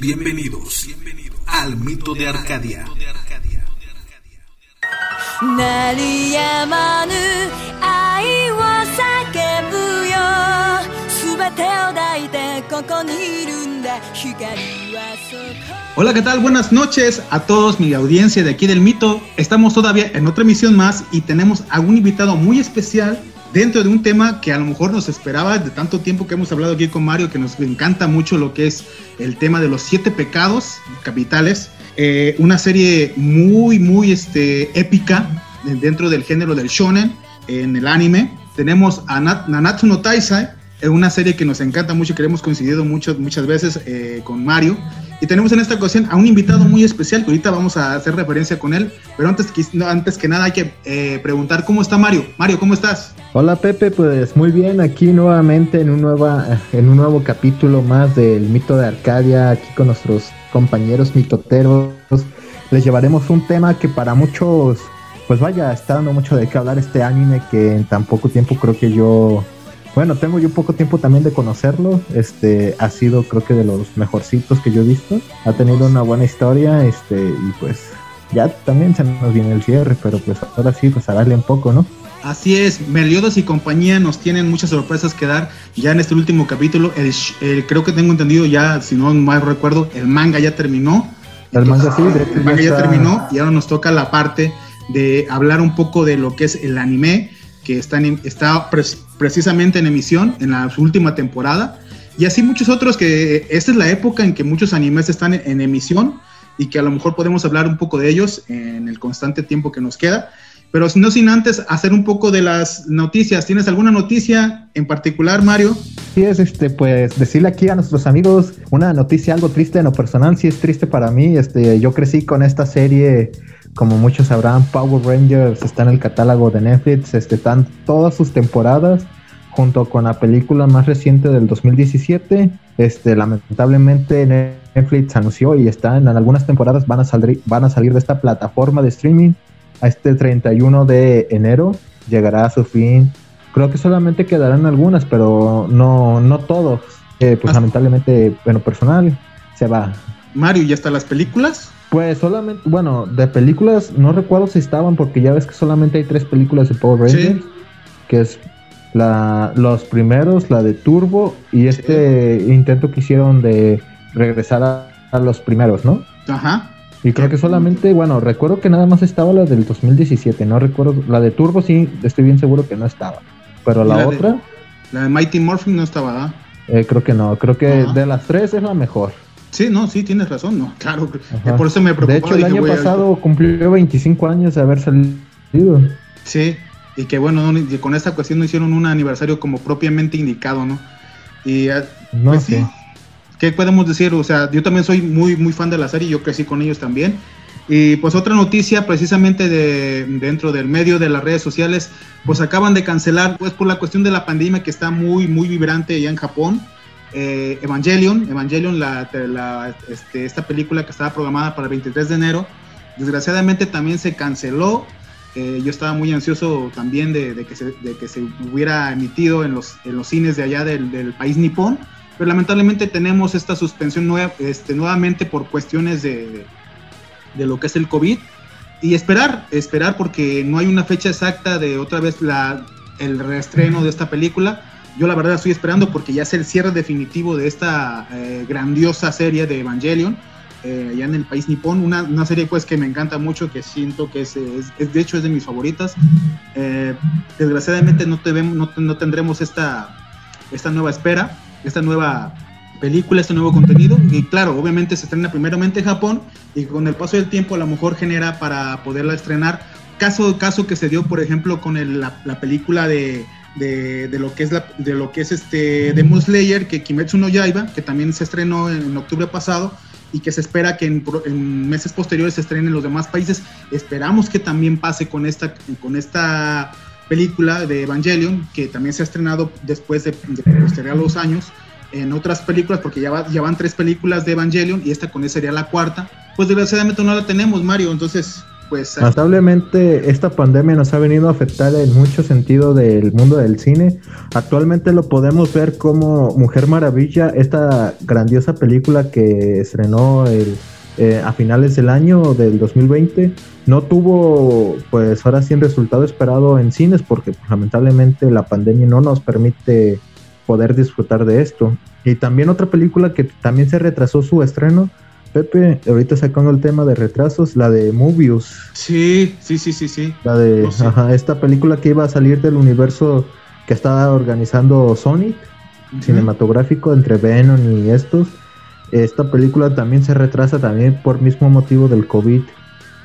Bienvenidos al mito de Arcadia. Hola, ¿qué tal? Buenas noches a todos mi audiencia de aquí del mito. Estamos todavía en otra emisión más y tenemos a un invitado muy especial dentro de un tema que a lo mejor nos esperaba de tanto tiempo que hemos hablado aquí con Mario, que nos encanta mucho lo que es el tema de los siete pecados capitales. Eh, una serie muy, muy este, épica dentro del género del shonen en el anime. Tenemos a Nanatsu no Taisai, una serie que nos encanta mucho, que hemos coincidido mucho, muchas veces eh, con Mario. Y tenemos en esta ocasión a un invitado muy especial, que ahorita vamos a hacer referencia con él. Pero antes, antes que nada hay que eh, preguntar cómo está Mario. Mario, ¿cómo estás? Hola Pepe, pues muy bien, aquí nuevamente en un, nueva, en un nuevo capítulo más del mito de Arcadia, aquí con nuestros compañeros mitoteros. Les llevaremos un tema que para muchos, pues vaya, está dando mucho de qué hablar este anime que en tan poco tiempo creo que yo bueno, tengo yo poco tiempo también de conocerlo. Este ha sido creo que de los mejorcitos que yo he visto. Ha tenido una buena historia, este, y pues ya también se nos viene el cierre, pero pues ahora sí, pues a darle un poco, ¿no? Así es, Meliodas y compañía nos tienen muchas sorpresas que dar ya en este último capítulo. El, creo que tengo entendido ya, si no mal recuerdo, el manga ya terminó. El manga sí, el manga ya terminó y ahora nos toca la parte de hablar un poco de lo que es el anime que está, precisamente en emisión en la última temporada. Y así muchos otros que esta es la época en que muchos animes están en, emisión y que a lo mejor podemos hablar un poco de ellos en el constante tiempo que nos queda. Pero no sin antes hacer un poco de las noticias. ¿Tienes alguna noticia en particular, Mario? Sí, es este, pues decirle aquí a nuestros amigos una noticia algo triste en lo personal, sí es triste para mí. Este, yo crecí con esta serie como muchos sabrán, Power Rangers está en el catálogo de Netflix, este, están todas sus temporadas junto con la película más reciente del 2017. Este, lamentablemente Netflix anunció y están en algunas temporadas van a salir van a salir de esta plataforma de streaming a este 31 de enero llegará a su fin. Creo que solamente quedarán algunas, pero no no todos. Eh, pues lamentablemente, bueno, personal se va. Mario, ¿y hasta las películas? Pues solamente, bueno, de películas no recuerdo si estaban porque ya ves que solamente hay tres películas de Power Rangers, que es la, los primeros, la de Turbo y este intento que hicieron de regresar a, los primeros, ¿no? Ajá. Y creo que solamente, bueno, recuerdo que nada más estaba la del 2017, no recuerdo, la de Turbo sí, estoy bien seguro que no estaba, pero la, otra... la de Mighty Morphin no estaba, ¿ah? eh, creo que no, creo que de las tres es la mejor. Sí, no, sí, tienes razón, no, claro. Por eso me preocupaba. De hecho, el año pasado cumplió 25 años de haber salido. Sí, y que bueno, con esta cuestión no hicieron un aniversario como propiamente indicado, ¿no? Y ah, no, pues, sí. ¿Qué podemos decir? O sea, yo también soy muy, muy fan de la serie, yo crecí con ellos también. Y pues otra noticia precisamente de dentro del medio de las redes sociales, pues acaban de cancelar, pues por la cuestión de la pandemia que está muy, muy vibrante allá en Japón eh, Evangelion, Evangelion, este, esta película que estaba programada para el 23 de enero, desgraciadamente también se canceló. Eh, yo estaba muy ansioso también de, que se, hubiera emitido en los, cines de allá del, país nipón, pero lamentablemente tenemos esta suspensión este, nuevamente por cuestiones de, lo que es el COVID. Y esperar, esperar porque no hay una fecha exacta de otra vez el reestreno de esta película yo la verdad estoy esperando porque ya es el cierre definitivo de esta eh, grandiosa serie de Evangelion, eh, allá en el país nipón, una, una, serie pues que me encanta mucho, que siento que es, de hecho es de mis favoritas. Eh, desgraciadamente no, te no, no, tendremos esta, esta nueva espera, esta nueva película, este nuevo contenido. Y claro, obviamente se estrena primeramente en Japón y con el paso del tiempo a lo mejor genera para poderla estrenar. Caso, caso que se dio, por ejemplo, con la película de de, lo que es la, de lo que es este Demon Slayer, que Kimetsu no Yaiba, que también se estrenó en, octubre pasado y que se espera que en, meses posteriores se estrenen en los demás países. Esperamos que también pase con esta, con esta película de Evangelion, que también se ha estrenado después de, posterior a los años en otras películas, porque ya, ya van tres películas de Evangelion y esta con esa sería la cuarta. Pues desgraciadamente no la tenemos, Mario, entonces pues... Lamentablemente esta pandemia nos ha venido a afectar en mucho sentido del mundo del cine. Actualmente lo podemos ver como Mujer Maravilla, esta grandiosa película que estrenó eh, a finales del año del 2020. No tuvo, pues ahora sí, resultado esperado en cines porque pues, lamentablemente la pandemia no nos permite poder disfrutar de esto. Y también otra película que también se retrasó su estreno Pepe, ahorita sacando el tema de retrasos, la de Mobius. Sí, sí, sí, sí, sí. La de, ajá, esta película que iba a salir del universo que estaba organizando Sonic, cinematográfico entre Venom y estos. Esta película también se retrasa también por mismo motivo del COVID,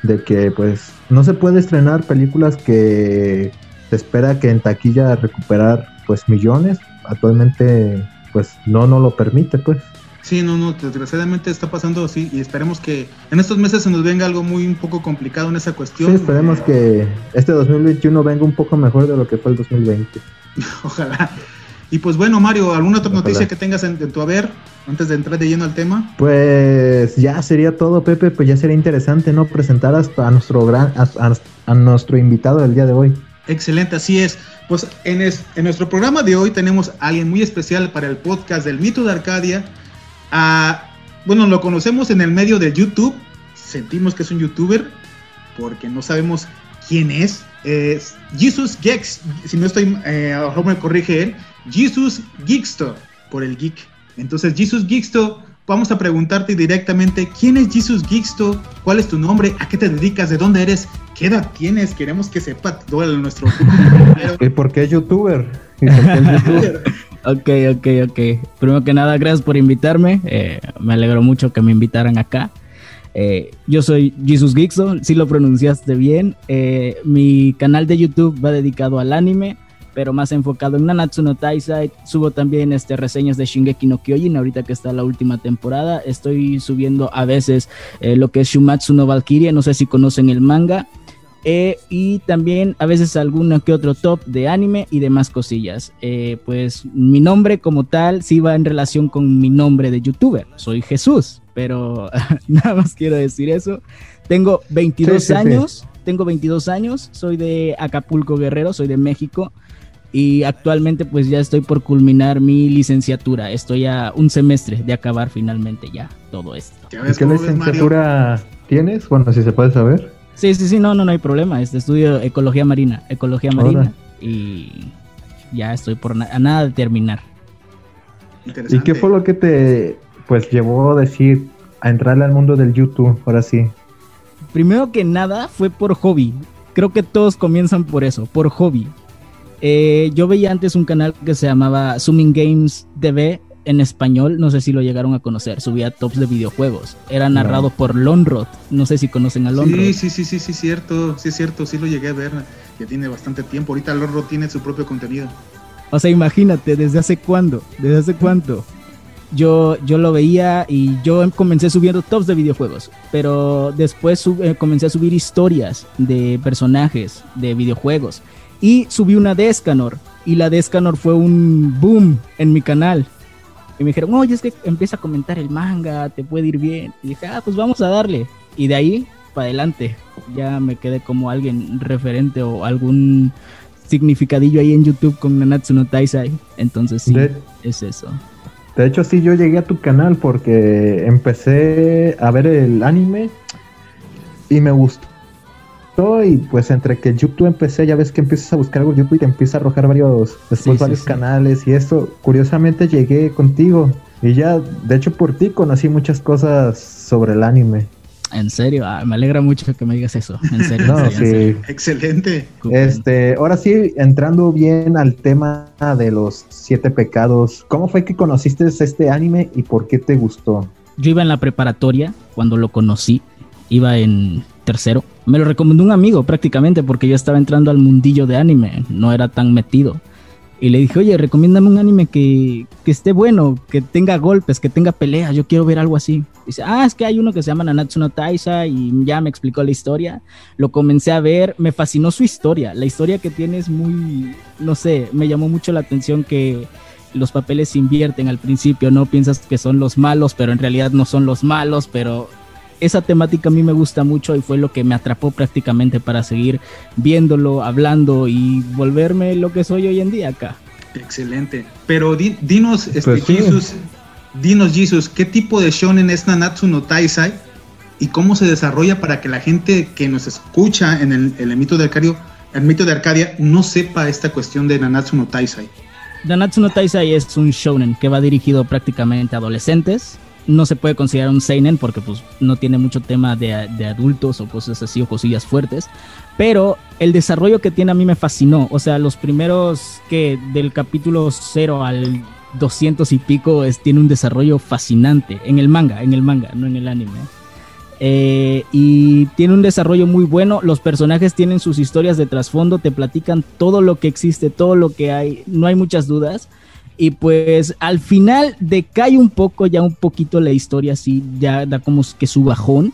de que pues no se puede estrenar películas que se espera que en taquilla recuperar pues millones. Actualmente pues no no lo permite pues. Sí, no, no, desgraciadamente está pasando así y esperemos que en estos meses se nos venga algo muy un poco complicado en esa cuestión. Sí, esperemos que este 2021 venga un poco mejor de lo que fue el 2020. Ojalá. Y pues bueno, Mario, ¿alguna otra noticia que tengas en, tu haber antes de entrar de lleno al tema? Pues ya sería todo, Pepe, pues ya sería interesante, ¿no? Presentar hasta a nuestro gran, a, nuestro invitado del día de hoy. Excelente, así es. Pues en, en nuestro programa de hoy tenemos a alguien muy especial para el podcast del mito de Arcadia bueno, lo conocemos en el medio de YouTube, sentimos que es un youtuber, porque no sabemos quién es. Es Jesus Geeks, si no estoy, eh, me corrige él, Jesus Geeksto, por el geek. Entonces, Jesus Geeksto, vamos a preguntarte directamente, ¿quién es Jesus Geeksto? ¿Cuál es tu nombre? ¿A qué te dedicas? ¿De dónde eres? ¿Qué edad tienes? Queremos que sepa todo nuestro... ¿Y por qué youtuber? ¿Y por qué youtuber? Ok, ok, ok. Primero que nada, gracias por invitarme. Eh, me alegro mucho que me invitaran acá. Eh, yo soy Jesus Geekson, si lo pronunciaste bien. Eh, mi canal de YouTube va dedicado al anime, pero más enfocado en Nanatsu no Taisai. Subo también este, reseñas de Shingeki no Kyojin, ahorita que está la última temporada. Estoy subiendo a veces lo que es Shumatsu no Valkyria, no sé si conocen el manga. Eh, y también a veces alguno que otro top de anime y demás cosillas. Eh, pues mi nombre como tal sí va en relación con mi nombre de youtuber. Soy Jesús, pero nada más quiero decir eso. Tengo 22 años, tengo 22 años, soy de Acapulco Guerrero, soy de México y actualmente pues ya estoy por culminar mi licenciatura. Estoy a un semestre de acabar finalmente ya todo esto. ¿Qué licenciatura tienes? Bueno, si se puede saber. Sí, sí, sí, no, no, no hay problema. Este estudio ecología marina, ecología marina y ya estoy por a nada de terminar. ¿Y qué fue lo que te pues llevó a decir a entrarle al mundo del YouTube ahora sí? Primero que nada fue por hobby. Creo que todos comienzan por eso, por hobby. Eh, yo veía antes un canal que se llamaba Zooming Games TV en español, no sé si lo llegaron a conocer, subía tops de videojuegos. Era narrado por Lonrod, no sé si conocen a Lonrod. Sí, sí, sí, sí, sí, cierto, sí es cierto, sí lo llegué a ver, que tiene bastante tiempo. Ahorita Lonrod tiene su propio contenido. O sea, imagínate, ¿desde hace cuándo? ¿Desde hace cuánto? Yo, yo lo veía y yo comencé subiendo tops de videojuegos, pero después eh, comencé a subir historias de personajes de videojuegos y subí una de Escanor y la de Escanor fue un boom en mi canal y me dijeron, oye, es que empieza a comentar el manga, te puede ir bien. Y dije, ah, pues vamos a darle. Y de ahí para adelante, ya me quedé como alguien referente o algún significadillo ahí en YouTube con Nanatsu no Taisai. Entonces sí, es eso. De hecho, sí, yo llegué a tu canal porque empecé a ver el anime y me gustó y pues entre que YouTube empecé, ya ves que empiezas a buscar algo YouTube y te empieza a arrojar varios, después varios canales y esto, curiosamente llegué contigo y ya, de hecho por ti conocí muchas cosas sobre el anime. En serio, ah, me alegra mucho que me digas eso. En serio. no, sí. Excelente. Este, ahora sí, entrando bien al tema de los siete pecados, ¿cómo fue que conociste este anime y por qué te gustó? Yo iba en la preparatoria cuando lo conocí, iba en tercero. Me lo recomendó un amigo prácticamente porque yo estaba entrando al mundillo de anime, no era tan metido. Y le dije, oye, recomiéndame un anime que, esté bueno, que tenga golpes, que tenga peleas, yo quiero ver algo así. Dice, ah, es que hay uno que se llama Nanatsu no Taisa y ya me explicó la historia. Lo comencé a ver, me fascinó su historia. La historia que tiene es muy, no sé, me llamó mucho la atención que los papeles se invierten al principio, ¿no? Piensas que son los malos, pero en realidad no son los malos, pero esa temática a mí me gusta mucho y fue lo que me atrapó prácticamente para seguir viéndolo, hablando y volverme lo que soy hoy en día acá. Excelente. Pero dinos, este, pues Jesus, dinos, Jesus, ¿qué tipo de shonen es Nanatsu no Taisai? ¿Y cómo se desarrolla para que la gente que nos escucha en el, el mito de Arcadio, el mito de Arcadia no sepa esta cuestión de Nanatsu no Taisai? Nanatsu no Taisai es un shonen que va dirigido prácticamente a adolescentes. No se puede considerar un seinen porque pues no tiene mucho tema de, de adultos o cosas así o cosillas fuertes. Pero el desarrollo que tiene a mí me fascinó. O sea, los primeros que del capítulo 0 al 200 y pico es, tiene un desarrollo fascinante en el manga, en el manga, no en el anime. Eh, y tiene un desarrollo muy bueno. Los personajes tienen sus historias de trasfondo, te platican todo lo que existe, todo lo que hay, no hay muchas dudas. Y pues al final decae un poco ya un poquito la historia, así ya da como que su bajón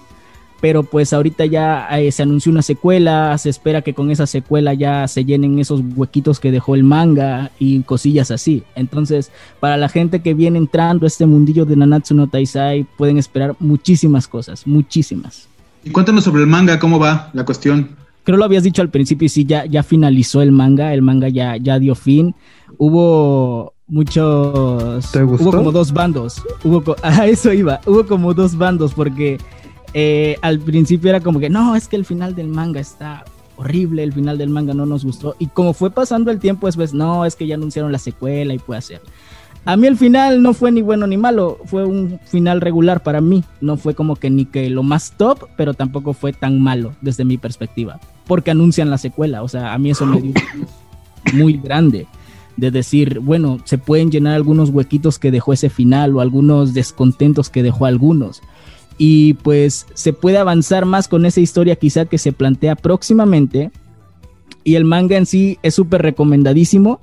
pero pues ahorita ya eh, se anunció una secuela, se espera que con esa secuela ya se llenen esos huequitos que dejó el manga y cosillas así. Entonces, para la gente que viene entrando a este mundillo de Nanatsu no Taisai, pueden esperar muchísimas cosas, muchísimas. Y cuéntanos sobre el manga, ¿cómo va la cuestión? Creo lo habías dicho al principio y sí, ya, ya finalizó el manga, el manga ya, ya dio fin. Hubo muchos... ¿Te gustó? Hubo como dos bandos. Hubo, a eso iba, hubo como dos bandos porque eh, al principio era como que no, es que el final del manga está horrible, el final del manga no nos gustó. Y como fue pasando el tiempo, después, no, es que ya anunciaron la secuela y puede ser. A mí el final no fue ni bueno ni malo, fue un final regular para mí. No fue como que ni que lo más top, pero tampoco fue tan malo desde mi perspectiva. Porque anuncian la secuela, o sea, a mí eso me dio muy grande. De decir, bueno, se pueden llenar algunos huequitos que dejó ese final o algunos descontentos que dejó algunos y pues se puede avanzar más con esa historia quizá que se plantea próximamente. Y el manga en sí es súper recomendadísimo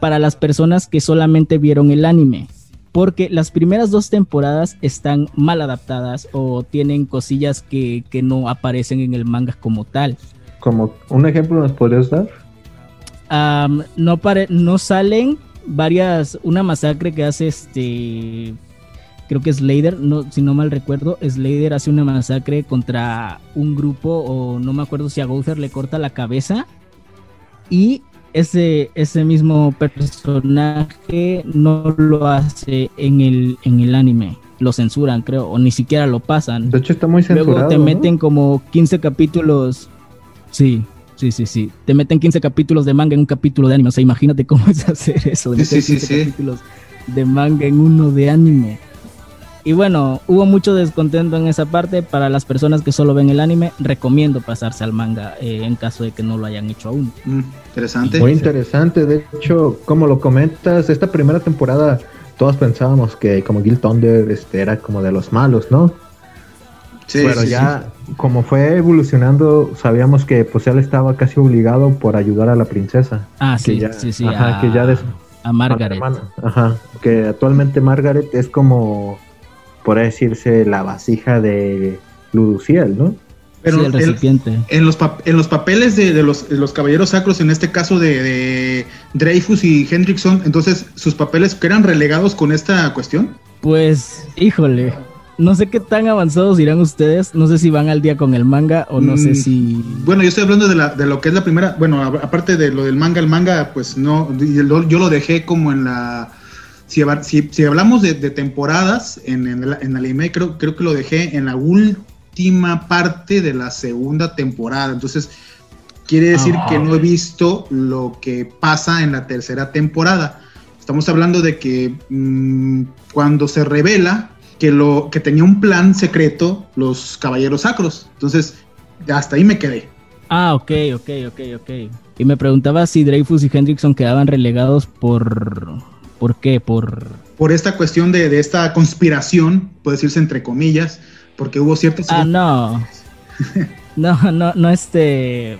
para las personas que solamente vieron el anime. Porque las primeras dos temporadas están mal adaptadas o tienen cosillas que, no aparecen en el manga como tal. Como un ejemplo nos podrías dar? No, no salen varias, una masacre que hace este creo que Slayer, no, si no mal recuerdo, Slayer hace una masacre contra un grupo, o no me acuerdo si a Gouther le corta la cabeza, y ese, ese mismo personaje no lo hace en el, en el anime. Lo censuran, creo, o ni siquiera lo pasan. De hecho, está muy censurado. Luego te meten como 15 capítulos. Sí, sí, sí, sí. Te meten 15 capítulos de manga en un capítulo de anime. O sea, imagínate cómo es hacer eso. De sí, sí, sí, capítulos de manga en uno de anime. Y bueno, hubo mucho descontento en esa parte. Para las personas que solo ven el anime, recomiendo pasarse al manga eh, en caso de que no lo hayan hecho aún. Mm, interesante. Muy interesante. De hecho, como lo comentas, esta primera temporada todos pensábamos que como Gil Thunder este, era como de los malos, ¿no? Sí, Pero ya, como fue evolucionando, sabíamos que pues él estaba casi obligado por ayudar a la princesa. Ah, sí, sí, sí. a, que ya a Margaret. Ajá, que actualmente Margaret es como por decirse, la vasija de Luduciel, ¿no? Pero el recipiente. En, los, en los papeles de, los, los, caballeros sacros, en este caso de, Dreyfus y Hendrickson, entonces, ¿sus papeles eran relegados con esta cuestión? Pues, híjole, no sé qué tan avanzados irán ustedes, no sé si van al día con el manga o no sé mm, si... Bueno, yo estoy hablando de, la, de lo que es la primera, bueno, aparte de lo del manga, el manga, pues no, yo lo dejé como en la si, hablamos de, temporadas en, el, anime, creo, creo que lo dejé en la última parte de la segunda temporada. Entonces, quiere decir que no he visto lo que pasa en la tercera temporada. Estamos hablando de que mm, cuando se revela que, lo, que tenía un plan secreto los caballeros sacros. Entonces, hasta ahí me quedé. Ah, ok, ok, ok, ok. Y me preguntaba si Dreyfus y Hendrickson quedaban relegados por ¿Por qué? Por... Por esta cuestión de, esta conspiración, puede decirse entre comillas, porque hubo ciertos... Ah, no. no, no, no, este...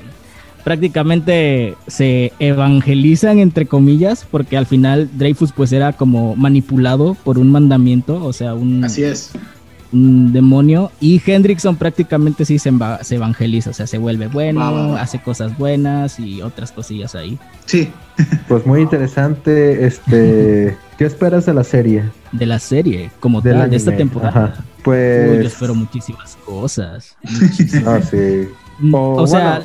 Prácticamente se evangelizan entre comillas, porque al final Dreyfus pues era como manipulado por un mandamiento, o sea, un... Así es un demonio y Hendrickson prácticamente sí se, se, evangeliza, o sea, se vuelve bueno, hace cosas buenas y otras cosillas ahí. Sí. pues muy interesante, este, ¿qué esperas de la serie? De la serie, como tal, de esta temporada. Pues yo espero muchísimas cosas. Ah, sí. Mm, o, sea,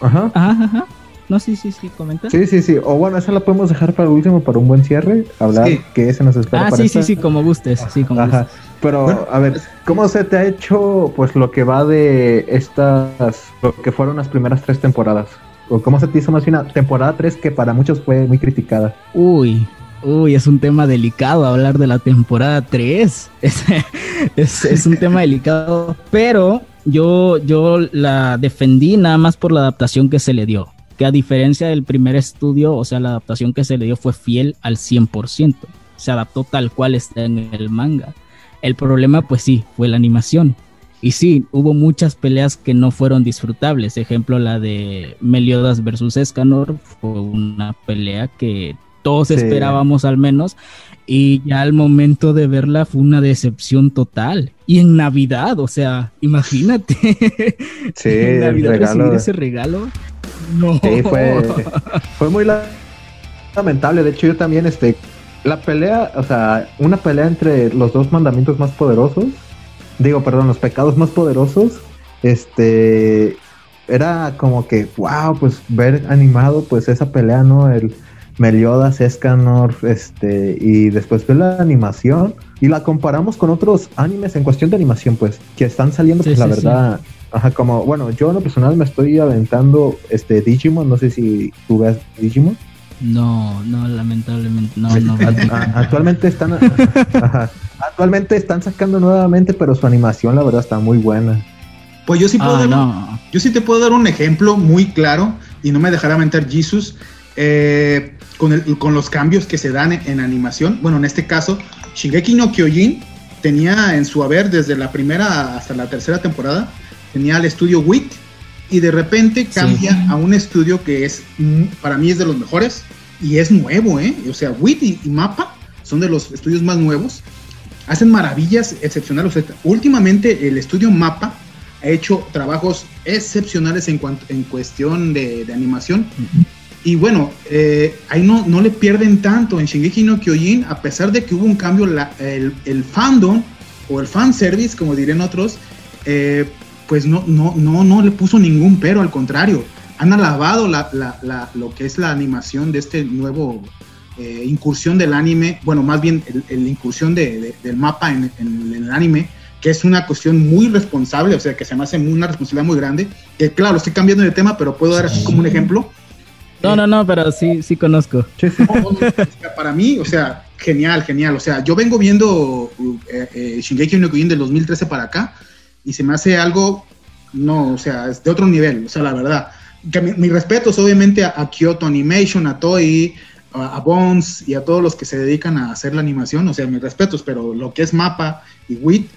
ajá. Ajá, ajá. No, sí, sí, sí, comenta. Sí, sí, sí. O bueno, esa la podemos dejar para el último, para un buen cierre. Hablar que se nos espera. Ah, sí, sí, sí, como gustes. Sí, como Ajá. Pero, a ver, ¿cómo se te ha hecho pues lo que va de estas, lo que fueron las primeras tres temporadas? ¿O cómo se te hizo más bien una temporada 3 que para muchos fue muy criticada? Uy, Uy, es un tema delicado hablar de la temporada 3. Es, es, un tema delicado. Pero yo, yo la defendí nada más por la adaptación que se le dio que a diferencia del primer estudio, o sea, la adaptación que se le dio fue fiel al 100%, se adaptó tal cual está en el manga. El problema, pues sí, fue la animación. Y sí, hubo muchas peleas que no fueron disfrutables. Ejemplo, la de Meliodas versus Escanor fue una pelea que todos esperábamos al menos. Y ya al momento de verla fue una decepción total. Y en Navidad, o sea, imagínate. Sí, en Navidad recibir ese regalo. No. Sí, fue, fue muy lamentable. De hecho, yo también, este, la pelea, o sea, una pelea entre los dos mandamientos más poderosos, digo, perdón, los pecados más poderosos, este, era como que, wow, pues ver animado, pues esa pelea, ¿no? El Meliodas, Escanor, este, y después ver la animación y la comparamos con otros animes en cuestión de animación, pues, que están saliendo, pues la verdad, Ajá, como, bueno, yo en lo personal me estoy aventando este Digimon, no sé si tú ves Digimon. No, no, lamentablemente, no, no. actualmente están, actualmente están sacando nuevamente, pero su animación la verdad está muy buena. Pues yo sí puedo ah, yo sí te puedo dar un ejemplo muy claro y no me dejará mentir Jesus eh, con, el, con los cambios que se dan en, animación. Bueno, en este caso, Shingeki no Kyojin tenía en su haber desde la primera hasta la tercera temporada tenía el estudio WIT y de repente cambia a un estudio que es, mm, para mí es de los mejores y es nuevo, ¿eh? O sea, WIT y, Mapa son de los estudios más nuevos. Hacen maravillas excepcionales. últimamente el estudio Mapa ha hecho trabajos excepcionales en, cuanto, en cuestión de, animación. Y bueno, eh, ahí no, no le pierden tanto en Shingeki no Kyojin, a pesar de que hubo un cambio, el, el, fandom o el fanservice, como dirían otros, eh, pues no, no, no, no le puso ningún pero, al contrario, han alabado la, la, lo que es la animación de este nuevo eh, incursión del anime, bueno, más bien la incursión de, del mapa en, el anime, que es una cuestión muy responsable, o sea, que se me hace una responsabilidad muy grande, que claro, estoy cambiando de tema, pero puedo dar así como un ejemplo. No, no, no, pero sí, sí conozco. para mí, o sea, genial, genial. O sea, yo vengo viendo eh, eh, Shingeki no Kyojin del 2013 para acá y se me hace algo, no, o sea, es de otro nivel, o sea, la verdad. Que mi, respeto respetos obviamente a, Kyoto Animation, a Toei, a, Bones y a todos los que se dedican a hacer la animación, o sea, mis respetos, pero lo que es Mapa y WIT,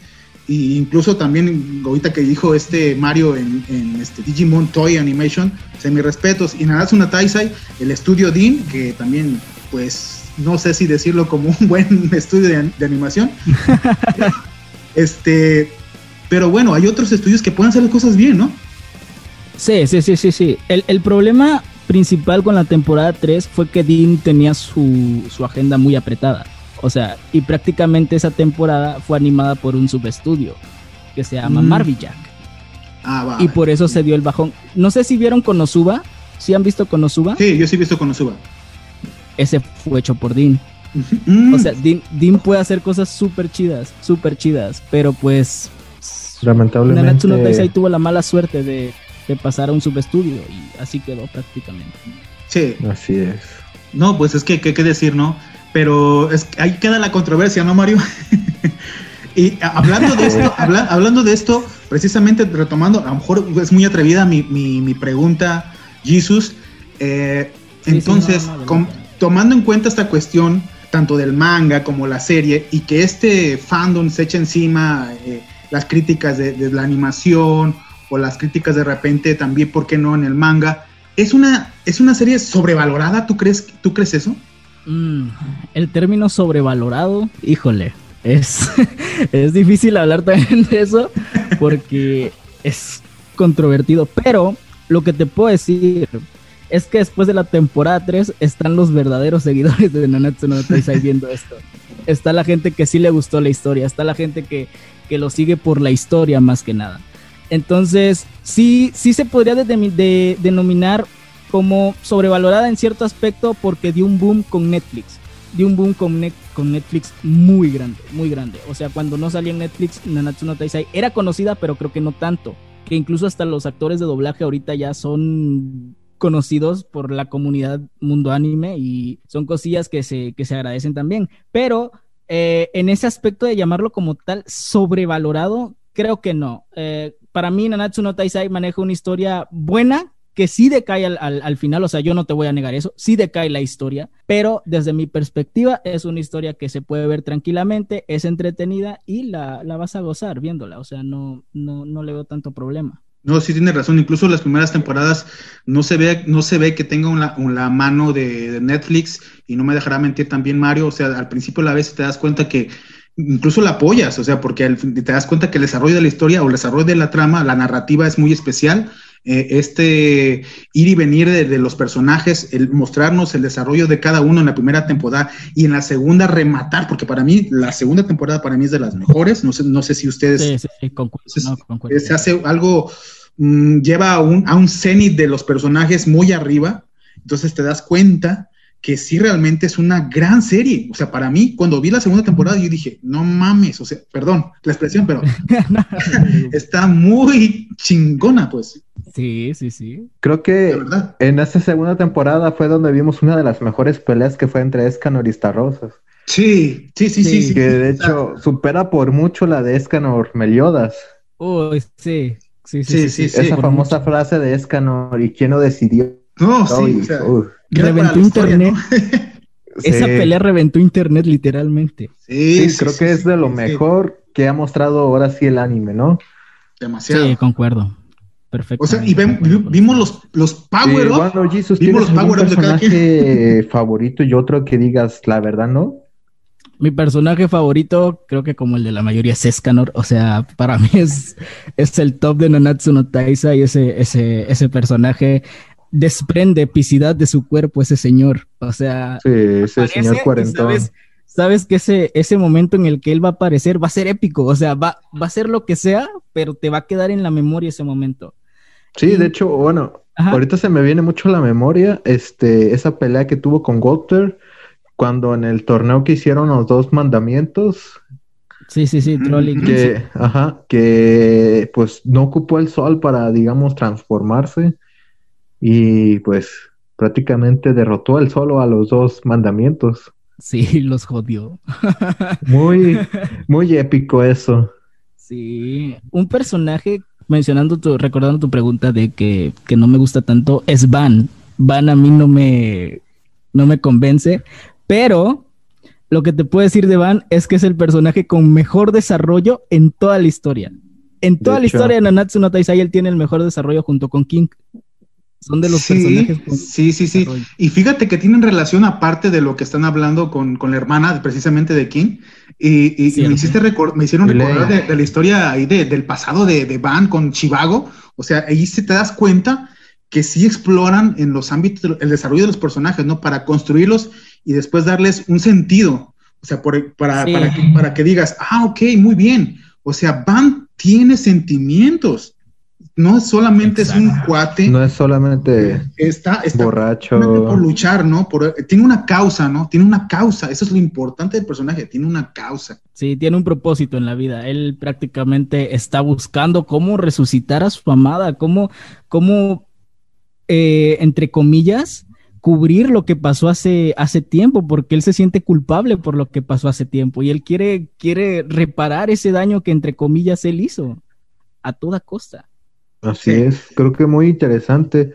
e incluso también ahorita que dijo este Mario en, este Digimon Toy Animation, o sea, mis respetos, y una Taisai, el estudio Dean, que también, pues, no sé si decirlo como un buen estudio de, de animación. este, pero bueno, hay otros estudios que pueden hacer las cosas bien, ¿no? Sí, sí, sí, sí, sí. El, problema principal con la temporada 3 fue que Dean tenía su, agenda muy apretada. O sea, y prácticamente esa temporada fue animada por un subestudio que se llama mm. Jack. Ah, va. Y por eso se dio el bajón. No sé si vieron Konosuba. ¿Sí han visto Konosuba? Sí, yo sí he visto Konosuba. Ese fue hecho por Dean. O sea, Dean, Dean puede hacer cosas súper chidas, súper chidas, pero pues Lamentablemente. Nanatsu no Taisai tuvo la mala suerte de, pasar a un subestudio y así quedó prácticamente. Sí. Así es. No, pues es que, ¿qué, qué decir, no? Pero es, ahí queda la controversia, ¿no, Mario? y hablando de esto, hablando de esto, precisamente retomando, a lo mejor es muy atrevida mi, mi, pregunta, Jesus. Eh, entonces, tomando en cuenta esta cuestión, tanto del manga como la serie, y que este fandom se echa encima eh, las críticas de, la animación o las críticas de repente también, ¿por qué no?, en el manga. ¿Es una, es una serie sobrevalorada? ¿Tú crees, ¿tú crees eso? Mm, el término sobrevalorado, híjole, es, es difícil hablar también de eso porque es controvertido, pero lo que te puedo decir es que después de la temporada 3 están los verdaderos seguidores de Nanatsu no viendo esto. Está la gente que sí le gustó la historia, está la gente que, que lo sigue por la historia más que nada. Entonces, sí, sí se podría de, denominar como sobrevalorada en cierto aspecto porque dio un boom con Netflix. Dio un boom con, Netflix muy grande, muy grande. O sea, cuando no salía en Netflix, Nanatsu no Taizai era conocida, pero creo que no tanto. Que incluso hasta los actores de doblaje ahorita ya son conocidos por la comunidad mundo anime y son cosillas que se, que se agradecen también. Pero eh, en ese aspecto de llamarlo como tal sobrevalorado, creo que no. Eh, para mí, Nanatsu no Taisai maneja una historia buena que sí decae al, al, final, o sea, yo no te voy a negar eso, sí decae la historia, pero desde mi perspectiva es una historia que se puede ver tranquilamente, es entretenida y la, la vas a gozar viéndola, o sea, no, no, no le veo tanto problema. No, sí tiene razón. Incluso las primeras temporadas no se ve, no se ve que tenga una, la mano de, Netflix y no me dejará mentir también Mario. O sea, al principio la vez te das cuenta que incluso la apoyas, o sea, porque te das cuenta que el desarrollo de la historia o el desarrollo de la trama, la narrativa es muy especial. Eh, este ir y venir de, los personajes, el mostrarnos el desarrollo de cada uno en la primera temporada y en la segunda rematar, porque para mí la segunda temporada para mí es de las mejores. No sé, no sé si ustedes sí, sí, se hace algo mm, lleva a un, a un cenit de los personajes muy arriba. Entonces te das cuenta que sí realmente es una gran serie. O sea, para mí, cuando vi la segunda temporada, yo dije, no mames, o sea, perdón la expresión, pero está muy chingona, pues. Sí, sí, sí. Creo que en esa segunda temporada fue donde vimos una de las mejores peleas que fue entre Escanor y Starrosas. Sí, sí, sí, sí. que de hecho supera por mucho la de Escanor Meliodas. Uy, sí. Sí, sí, sí, Esa famosa frase de Escanor, ¿y quién lo decidió? No, sí, reventó internet. Esa pelea reventó internet literalmente. Sí, creo que es de lo mejor que ha mostrado ahora sí el anime, ¿no? Demasiado. Sí, concuerdo. Perfecto. O sea, y vimos los, los power Bueno, Jesus, vimos los power personaje favorito y otro que digas la verdad, ¿no? Mi personaje favorito, creo que como el de la mayoría, es Escanor. O sea, para mí es, es el top de Nanatsu no Taisa y ese, ese, ese personaje desprende epicidad de su cuerpo ese señor. O sea, sí, ese señor cuarentón. Sabes, que ese, ese momento en el que él va a aparecer va a ser épico. O sea, va, va a ser lo que sea, pero te va a quedar en la memoria ese momento. Sí, de hecho, bueno, ahorita se me viene mucho a la memoria este, esa pelea que tuvo con Walter cuando en el torneo que hicieron los dos mandamientos. Sí, sí, sí, Trolling. Que, ajá, que pues no ocupó el sol para, digamos, transformarse y pues prácticamente derrotó él solo a los dos mandamientos. Sí, los jodió. muy, muy épico eso. Sí, un personaje, mencionando tu, recordando tu pregunta de que, que no me gusta tanto, es Van. Van a mí no me, no me convence, pero lo que te puedo decir de Van es que es el personaje con mejor desarrollo en toda la historia. En toda la historia de Nanatsu no Taizai él tiene el mejor desarrollo junto con King. Son de los personajes. sí, sí, sí. Y fíjate que tienen relación aparte de lo que están hablando con, con la hermana precisamente de King. Y, me, hiciste me hicieron recordar de, la historia ahí del pasado de, de Van con Chivago. O sea, ahí se te das cuenta que sí exploran en los ámbitos el desarrollo de los personajes, ¿no? Para construirlos y después darles un sentido. O sea, para, para, que, para que digas, ah, ok, muy bien. O sea, Van tiene sentimientos no solamente es un cuate. No es solamente está, está borracho. Por luchar, ¿no? tiene una causa, ¿no? Tiene una causa. Eso es lo importante del personaje. Tiene una causa. Sí, tiene un propósito en la vida. Él prácticamente está buscando cómo resucitar a su amada, cómo, cómo eh, entre comillas, cubrir lo que pasó hace, hace tiempo, porque él se siente culpable por lo que pasó hace tiempo y él quiere, quiere reparar ese daño que entre comillas él hizo a toda costa. Así es, creo que muy interesante.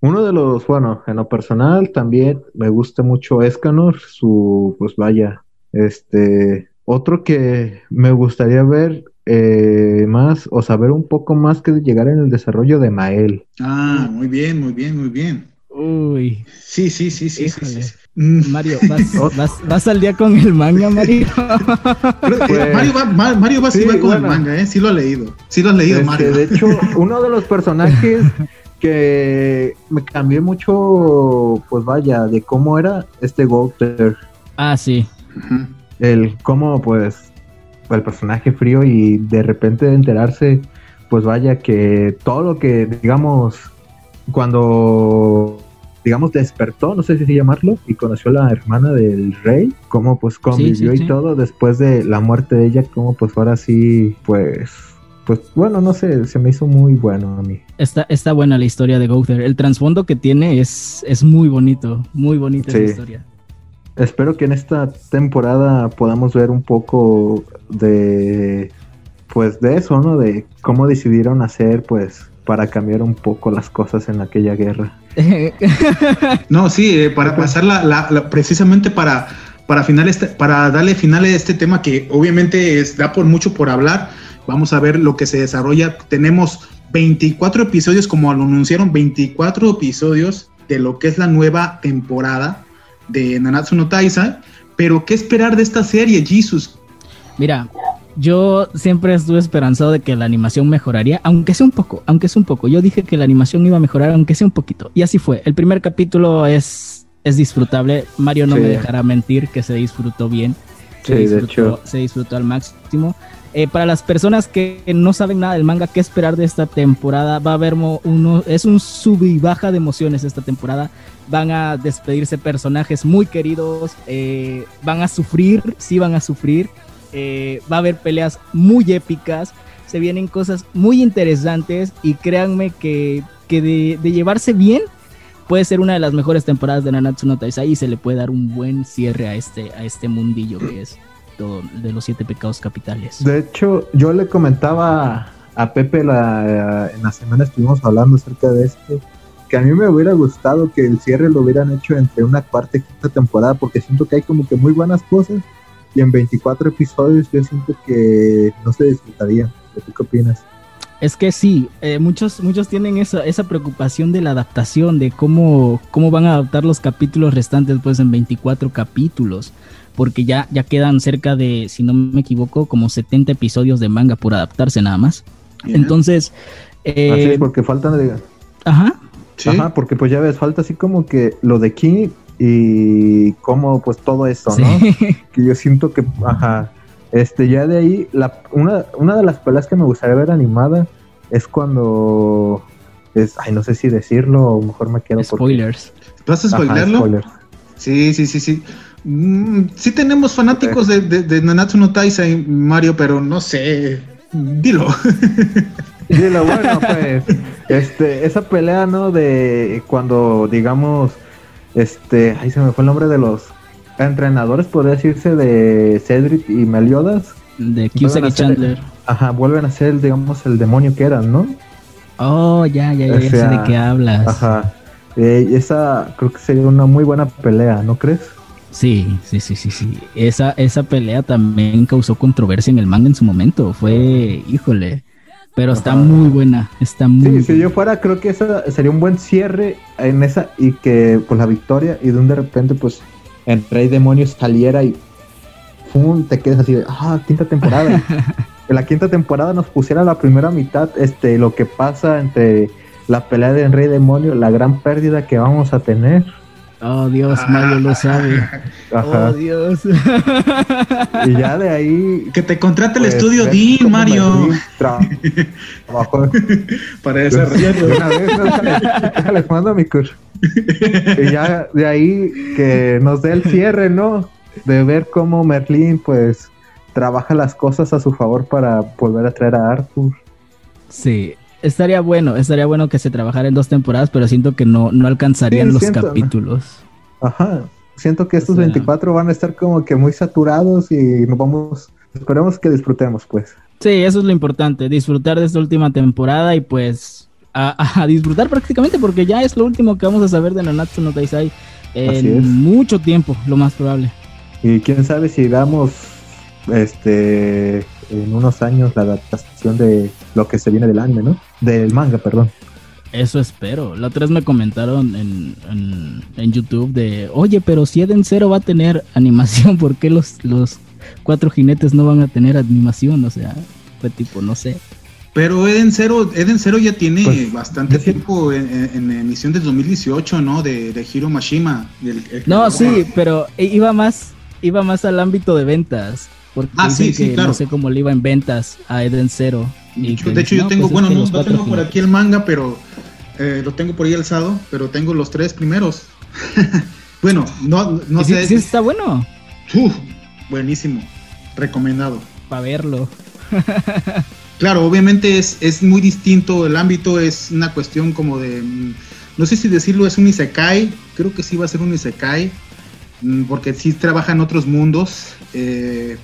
Uno de los, bueno, en lo personal también me gusta mucho Escanor, su, pues vaya, este, otro que me gustaría ver eh, más o saber un poco más que llegar en el desarrollo de Mael. Ah, muy bien, muy bien, muy bien. Uy. Sí, sí, sí, sí, sí, Mm. Mario, ¿vas, vas, al día con el manga, Mario? Pues, Mario va, Mario va, sí, va con el manga, ¿eh? Sí lo ha leído. Sí lo has leído, este, Mario. De hecho, uno de los personajes que me cambió mucho, pues vaya, de cómo era este Walter. Ah, sí. El cómo, pues, el personaje frío y de repente enterarse, pues vaya, que todo lo que, digamos, cuando digamos, despertó, no sé si llamarlo, y conoció a la hermana del rey, cómo pues convivió y todo después de la muerte de ella, como pues ahora sí, pues, pues bueno, no sé, se me hizo muy bueno a mí. Está, está buena la historia de Gouther, el trasfondo que tiene es, es muy bonito, muy bonita la historia. Espero que en esta temporada podamos ver un poco de, pues de eso, ¿no? De cómo decidieron hacer, pues, para cambiar un poco las cosas en aquella guerra. no, sí, eh, para pasar la, precisamente para, para, final este, para darle final a este tema que obviamente da por mucho por hablar. Vamos a ver lo que se desarrolla. Tenemos 24 episodios, como lo anunciaron, 24 episodios de lo que es la nueva temporada de Nanatsu no Taisa. Pero, ¿qué esperar de esta serie, Jesus? Mira, yo siempre estuve esperanzado de que la animación mejoraría, aunque sea un poco, aunque sea un poco. Yo dije que la animación iba a mejorar, aunque sea un poquito. Y así fue. El primer capítulo es, es disfrutable. Mario no me dejará mentir que se disfrutó bien. Se, disfrutó, se disfrutó al máximo. Eh, para las personas que no saben nada del manga, ¿qué esperar de esta temporada? Va a haber uno, es un sub y baja de emociones esta temporada. Van a despedirse personajes muy queridos, eh, van a sufrir, sí van a sufrir. Eh, va a haber peleas muy épicas, se vienen cosas muy interesantes y créanme que, de, llevarse bien puede ser una de las mejores temporadas de Nanatsu no Taizai y se le puede dar un buen cierre a este, a este mundillo que es de los siete pecados capitales. De hecho, yo le comentaba a Pepe la, en la semana estuvimos hablando acerca de esto que a mí me hubiera gustado que el cierre lo hubieran hecho entre una cuarta y quinta temporada porque siento que hay como que muy buenas cosas y en 24 episodios yo siento que no se disfrutaría. ¿Qué opinas? Es que sí, eh, muchos, muchos tienen esa, esa preocupación de la adaptación, de cómo, cómo van a adaptar los capítulos restantes pues en 24 capítulos, porque ya, ya quedan cerca de, si no me equivoco, como 70 episodios de manga por adaptarse nada más. Entonces... Eh, así es, porque faltan de... Ajá. Ajá, porque pues ya ves, falta así como que lo de King y cómo pues todo eso, ¿no? Que yo siento que, ajá, este, ya de ahí, la, una, una de las peleas que me gustaría ver animada es cuando es, ay, no sé si decirlo o mejor me quedo Spoilers. ¿Vas a spoilerlo? Sí, sí, sí, sí. Mm, sí tenemos fanáticos de, de, Nanatsu no Taisai, Mario, pero no sé. Dilo. Dilo, bueno, pues, este, esa pelea, ¿no? De cuando, digamos, este, ahí se me fue el nombre de los entrenadores, podría decirse, de Cedric y Meliodas. De Cusack y Chandler. Ajá, vuelven a ser, digamos, el demonio que eran, ¿no? Oh, ya, ya, ya, sé de qué hablas. Ajá. Eh, esa creo que sería una muy buena pelea, ¿no crees? Sí, sí, sí, sí, sí. Esa, esa pelea también causó controversia en el manga en su momento. Fue, híjole, pero está muy buena, está muy. Sí, si yo fuera, creo que esa sería un buen cierre en esa y que pues la victoria y de un de repente pues el Rey Demonios saliera y ¡fum! te quedas así de ah quinta temporada. en la quinta temporada nos pusiera la primera mitad este lo que pasa entre la pelea de Rey Demonio, la gran pérdida que vamos a tener Oh Dios, Mario lo sabe. Oh Dios. Y ya de ahí. Que te contrate el pues, estudio D, Mario. Trabajo. Para desarrollar. Una vez, les mando mi curso. Y ya de ahí que nos dé el cierre, ¿no? De ver cómo Merlin, pues, trabaja las cosas a su favor para volver a traer a Arthur. Sí, estaría bueno, estaría bueno que se trabajara en dos temporadas, pero siento que no, no alcanzarían los capítulos. Ajá, siento que estos 24 van a estar como que muy saturados y nos vamos, esperemos que disfrutemos pues. Sí, eso es lo importante, disfrutar de esta última temporada y pues a, disfrutar prácticamente porque ya es lo último que vamos a saber de Nanatsu no Taisai en mucho tiempo, lo más probable. Y quién sabe si damos este en unos años la adaptación de lo que se viene del anime, ¿no? Del manga, perdón. Eso espero. La otra vez me comentaron en, en, YouTube de, oye, pero si Eden Zero va a tener animación, ¿por qué los, los cuatro jinetes no van a tener animación? O sea, fue tipo, no sé. Pero Eden Zero, Eden Zero ya tiene pues, bastante tiempo en, en, emisión del 2018, ¿no? De, de Hiro Mashima. no, sí, pero iba más, iba más al ámbito de ventas. Porque ah, sí, sí, claro. No sé cómo le iba en ventas a Eden Zero. de hecho, yo tengo, pues bueno, no, tengo por aquí el manga, pero eh, lo tengo por ahí alzado, pero tengo los tres primeros. bueno, no, no sé. Sí, está bueno. buenísimo. Recomendado. Para verlo. claro, obviamente es, es muy distinto. El ámbito es una cuestión como de. Mm, no sé si decirlo es un Isekai. Creo que sí va a ser un Isekai. Mm, porque sí trabaja en otros mundos. Eh,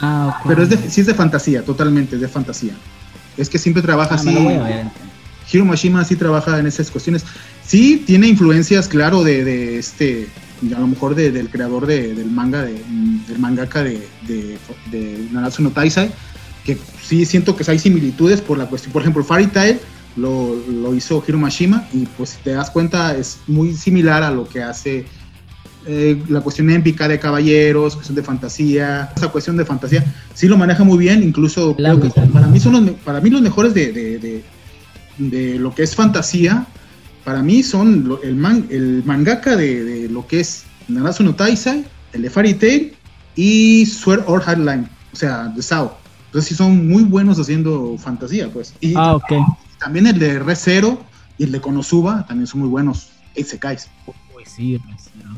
Ah, Pero es de, sí es de fantasía, totalmente, de fantasía. Es que siempre trabaja ah, así. Hiro Mashima sí trabaja en esas cuestiones. Sí tiene influencias, claro, de, de este, a lo mejor del creador del manga, de, del mangaka de, de, de Nanatsu no Taisai, que sí siento que hay similitudes por la cuestión. Por ejemplo, Fairy Tail lo, lo hizo Hiro Mashima y pues si te das cuenta es muy similar a lo que hace eh, la cuestión épica de caballeros, cuestión de fantasía, esa cuestión de fantasía, sí lo maneja muy bien, incluso para mí son los, para mí los mejores de, de, lo que es fantasía, para mí son el, man, el mangaka de, lo que es Narasu no Taisai, el de Fairy Tail y Sword or Hardline, o sea, de Sao. Entonces sí son muy buenos haciendo fantasía, pues. Y ah, ok. También el de Re Zero y el de Konosuba también son muy buenos. Isekais. Sí,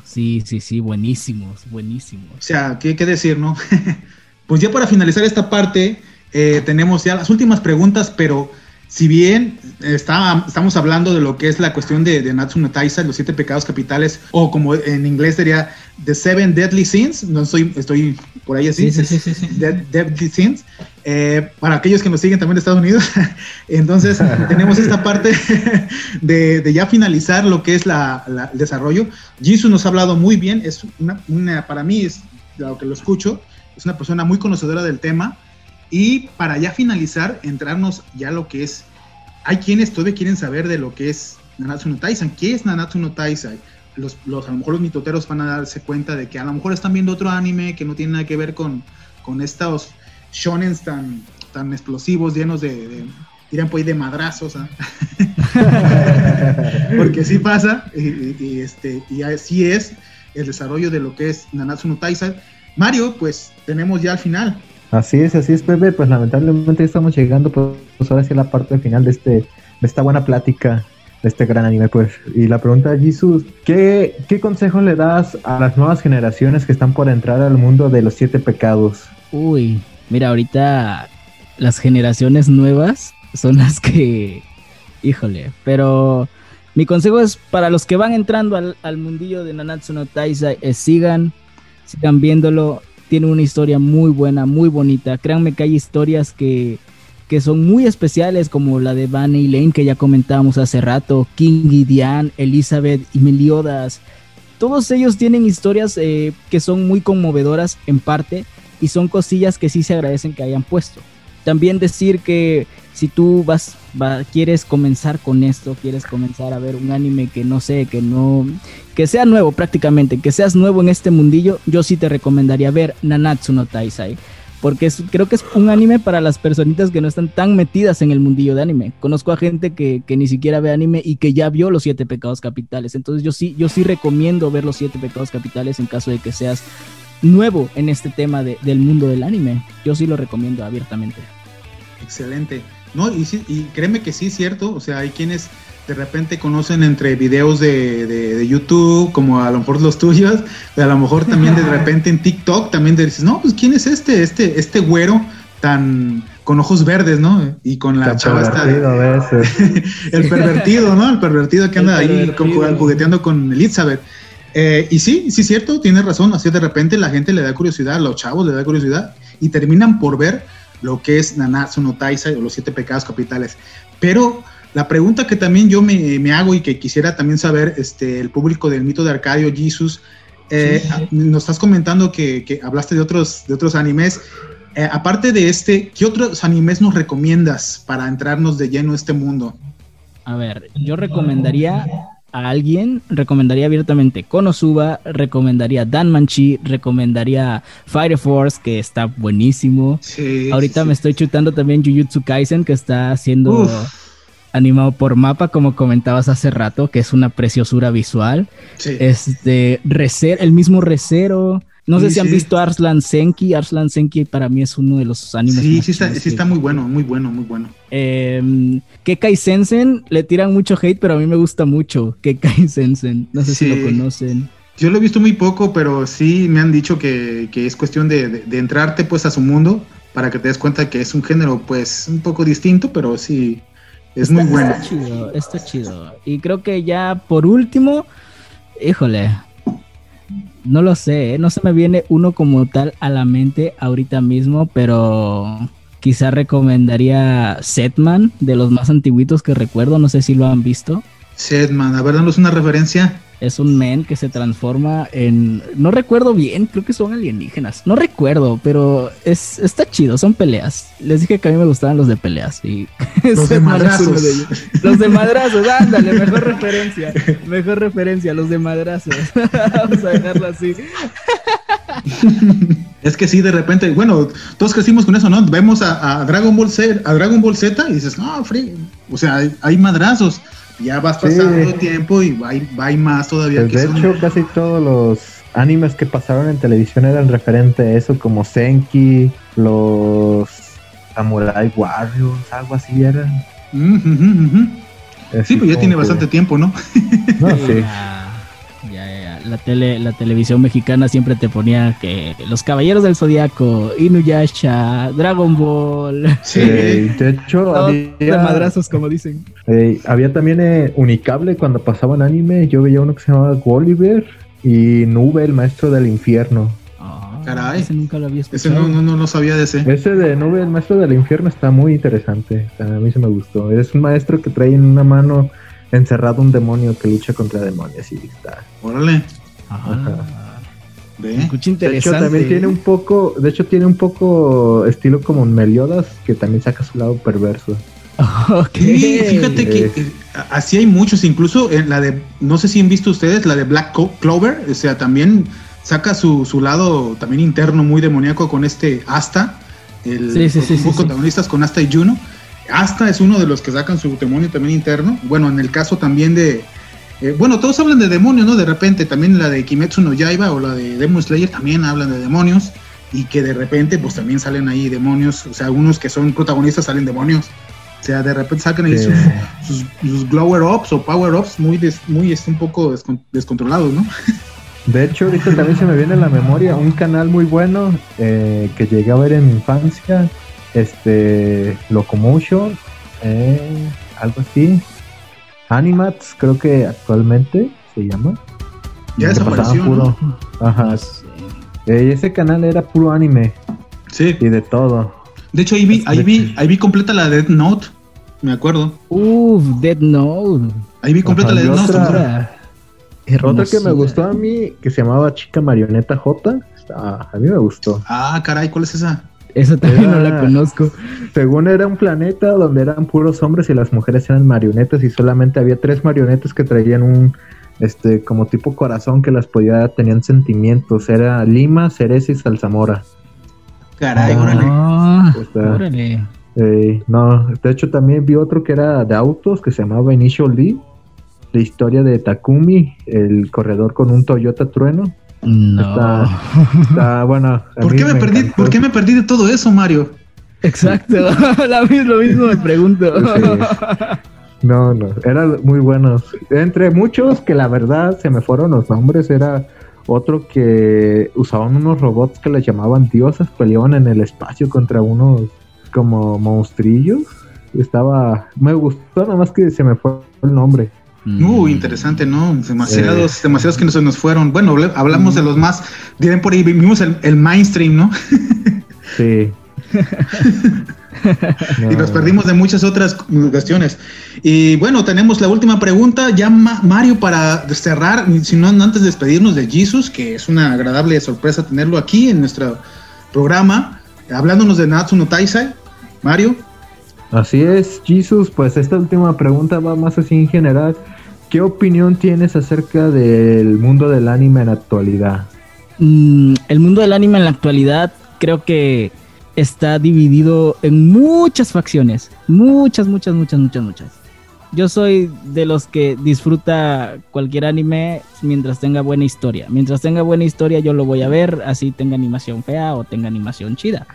Sí, sí, sí, buenísimos, buenísimos. O sea, ¿qué, qué decir, no? pues ya para finalizar esta parte, eh, tenemos ya las últimas preguntas, pero si bien está, estamos hablando de lo que es la cuestión de, de Taisa, los siete pecados capitales, o como en inglés sería The Seven Deadly Sins, no estoy, estoy por ahí así, sí, sí, sí, Deadly Sins, eh, para aquellos que nos siguen también de Estados Unidos, entonces tenemos esta parte de, de, ya finalizar lo que es la, el desarrollo. Jisoo nos ha hablado muy bien, es una, una, para mí, es lo que lo escucho, es una persona muy conocedora del tema, y para ya finalizar, entrarnos ya lo que es, hay quienes todavía quieren saber de lo que es Nanatsu no. ¿Qué es Nanatsu no? Los, los, a lo mejor los mitoteros van a darse cuenta de que a lo mejor están viendo otro anime que no tiene nada que ver con, con estos shonens tan, tan explosivos, llenos de, de dirán pues de madrazos, ¿ah? porque sí pasa, y, y, este, y así es el desarrollo de lo que es Nanatsu no. Mario, pues tenemos ya al final. Así es, así es, Pepe. Pues lamentablemente estamos llegando, pues, ahora sí a la parte final de este, de esta buena plática de este gran anime, pues. Y la pregunta, Jesús, ¿qué, ¿qué consejo le das a las nuevas generaciones que están por entrar al mundo de los siete pecados? Uy, mira, ahorita las generaciones nuevas son las que, híjole, pero mi consejo es para los que van entrando al, al mundillo de Nanatsu no Taisai, sigan, sigan viéndolo, tiene una historia muy buena, muy bonita. Créanme que hay historias que, que son muy especiales, como la de Van y Lane, que ya comentábamos hace rato, King y Diane, Elizabeth y Meliodas. Todos ellos tienen historias eh, que son muy conmovedoras en parte y son cosillas que sí se agradecen que hayan puesto. También decir que si tú vas, quieres comenzar con esto, quieres comenzar a ver un anime que no sé, que no, que sea nuevo prácticamente, que seas nuevo en este mundillo, yo sí te recomendaría ver Nanatsu no Taisai. Porque creo que es un anime para las personitas que no están tan metidas en el mundillo de anime. Conozco a gente que, ni siquiera ve anime y que ya vio los siete pecados capitales. Entonces yo sí, yo sí recomiendo ver los siete pecados capitales en caso de que seas nuevo en este tema del mundo del anime. Yo sí lo recomiendo abiertamente. Excelente. No, y, y créeme que sí es cierto. O sea, hay quienes de repente conocen entre videos de, de, YouTube, como a lo mejor los tuyos, a lo mejor también de repente en TikTok también dices, no, pues quién es este, este, este güero tan con ojos verdes, ¿no? Y con la chava esta. el pervertido, ¿no? El pervertido que anda ahí jugueteando con Elizabeth. Eh, y sí, sí es cierto, tienes razón, así de repente la gente le da curiosidad, a los chavos le da curiosidad y terminan por ver lo que es Nanatsu no Taisai o los siete pecados capitales. Pero la pregunta que también yo me, hago y que quisiera también saber, este, el público del mito de Arcadio, Jesus, eh, nos estás comentando que, hablaste de otros, de otros animes. Eh, aparte de este, ¿qué otros animes nos recomiendas para entrarnos de lleno a este mundo? A ver, yo recomendaría a alguien, recomendaría abiertamente Konosuba, recomendaría Danmanchi, recomendaría Fire Force, que está buenísimo. Ahorita me estoy chutando también Jujutsu Kaisen, que está siendo animado por mapa, como comentabas hace rato, que es una preciosura visual. Este, Recer, el mismo Recero. No sé si han visto Arslan Senki. Arslan Senki para mí es uno de los animes. Sí, sí está, sí está muy bueno, muy bueno, muy bueno. Eh, Kekai Sensen le tiran mucho hate, pero a mí me gusta mucho Kekai Sensen. No sé si lo conocen. Yo lo he visto muy poco, pero sí me han dicho que, es cuestión de, entrarte pues a su mundo para que te des cuenta que es un género pues un poco distinto, pero sí es muy bueno. Está chido, está chido. Y creo que ya por último, híjole, no lo sé, ¿eh? no se me viene uno como tal a la mente ahorita mismo, pero quizá recomendaría Setman, de los más antiguitos que recuerdo, no sé si lo han visto. Setman, a ver, danos una referencia es un men que se transforma en. No recuerdo bien, creo que son alienígenas. No recuerdo, pero es, está chido, son peleas. Les dije que a mí me gustaban los de peleas. Y los de madrazos. los de madrazos, ándale, mejor referencia. Mejor referencia, los de madrazos. Vamos a dejarlo así. es que sí, de repente, bueno, todos crecimos con eso, ¿no? Vemos a, Dragon Ball Z, a Dragon Ball Z y dices, no, free. O sea, hay, hay madrazos ya vas pasando el tiempo y va, va más todavía. Pues de hecho, casi todos los animes que pasaron en televisión eran referente a eso, como Senki, los Samurai Warriors, algo así eran. Sí, pues ya tiene bastante tiempo, ¿no? no sí la tele, la televisión mexicana siempre te ponía que los Caballeros del Zodiaco, Inuyasha, Dragon Ball. Sí, de hecho, había madrazos, como dicen. había también eh, Unicable cuando pasaban anime. Yo veía uno que se llamaba Gulliver y Nube, el maestro del infierno. Ah, Caray, ese nunca lo había escuchado. Ese no, no, no, sabía de ese. Ese de Nube, el maestro del infierno, está muy interesante. A mí se me gustó. Es un maestro que trae en una mano encerrado un demonio que lucha contra demonios y está. Órale. De hecho, también tiene un poco, de hecho tiene un poco estilo como Meliodas, que también saca su lado perverso. Okay. fíjate que eh, así hay muchos, incluso en la de, no sé si han visto ustedes, la de Black Clover, o sea, también saca su, su lado también interno muy demoníaco con este Asta, el sí, sí, protagonistas con Asta y Juno. Asta es uno de los que sacan su demonio también interno. Bueno, en el caso también de, eh, bueno, todos hablan de demonios, ¿no? De repente también la de Kimetsu no Yaiba o la de Demon Slayer también hablan de demonios y que de repente pues también salen ahí demonios, o sea, algunos que son protagonistas salen demonios. O sea, de repente sacan ahí sus, glower ups o power ups muy, muy este, un poco descontrolados, ¿no? De hecho, ahorita también se me viene a la memoria un canal muy bueno eh, que llegué a ver en mi infancia, este Locomotion, eh, algo así, Animats, creo que actualmente se llama. Ya desapareció. Puro, Ajá. Eh, ese canal era puro anime. Sí. Y de todo. De hecho, ahí vi, ahí vi, ahí vi completa la Dead Note. Me acuerdo. Uff, Dead Note. Ahí vi completa la Dead Note. Otra, que me gustó a mí, que se llamaba Chica Marioneta J. a mí me gustó. Ah, caray, ¿cuál es esa? Esa también no la conozco. Según era un planeta donde eran puros hombres y las mujeres eran marionetas y solamente había tres marionetas que traían un este como tipo corazón que las podía tenían sentimientos. Era Lima, Cereza y Salzamora. Caray, ah, órale. no, de hecho también vi otro que era de autos que se llamaba Initial D. La historia de Takumi, el corredor con un Toyota Trueno. No. Está, bueno. ¿Por qué me, perdí, ¿Por qué me perdí de todo eso, Mario? Exacto, lo mismo me pregunto. No, no, eran muy buenos. Entre muchos que la verdad se me fueron los nombres, era otro que usaban unos robots que les llamaban diosas, peleaban en el espacio contra unos como monstrillos. Estaba, me gustó, nada más que se me fue el nombre. Uh, interesante, ¿no? Demasiados, demasiados que no se nos fueron. Bueno, hablamos de los más, dirán por ahí, vimos el, mainstream, ¿no? sí. y nos perdimos de muchas otras cuestiones. Y bueno, tenemos la última pregunta, ya Mario, para cerrar, si no antes de despedirnos de Jesus, que es una agradable sorpresa tenerlo aquí en nuestro programa, hablándonos de Natsuno Taisai. Mario. Así es, Jesus, pues esta última pregunta va más así en general. ¿Qué opinión tienes acerca del mundo del anime en la actualidad? Mm, el mundo del anime en la actualidad creo que está dividido en muchas facciones. Muchas, muchas, muchas, muchas, muchas. Yo soy de los que disfruta cualquier anime mientras tenga buena historia. Mientras tenga buena historia yo lo voy a ver, así tenga animación fea o tenga animación chida.